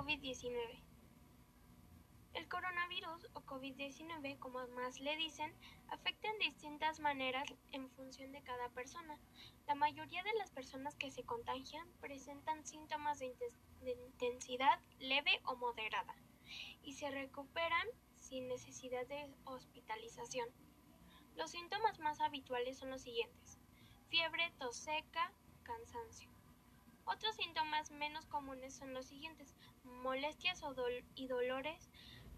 COVID-19. El coronavirus o COVID-19, como más le dicen, afecta en distintas maneras en función de cada persona. La mayoría de las personas que se contagian presentan síntomas de, intensidad leve o moderada y se recuperan sin necesidad de hospitalización. Los síntomas más habituales son los siguientes. Fiebre, tos seca, cansancio. Otros síntomas menos comunes son los siguientes. Molestias y dolores,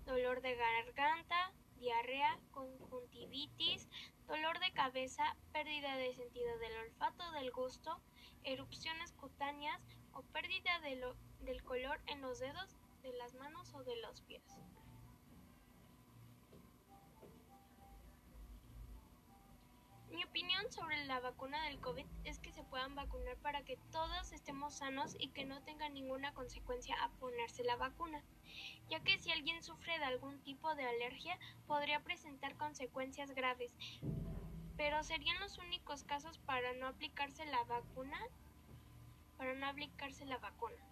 dolor de garganta, diarrea, conjuntivitis, dolor de cabeza, pérdida de sentido del olfato, del gusto, erupciones cutáneas o pérdida del color en los dedos de las manos o de los pies. Opinión sobre la vacuna del COVID es que se puedan vacunar para que todos estemos sanos y que no tenga ninguna consecuencia a ponerse la vacuna, ya que si alguien sufre de algún tipo de alergia podría presentar consecuencias graves, pero serían los únicos casos para no aplicarse la vacuna, para no aplicarse la vacuna.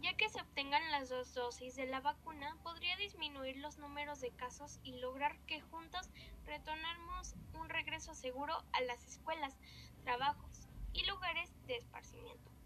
Ya que se obtengan las dos dosis de la vacuna, podría disminuir los números de casos y lograr que regreso seguro a las escuelas, trabajos y lugares de esparcimiento.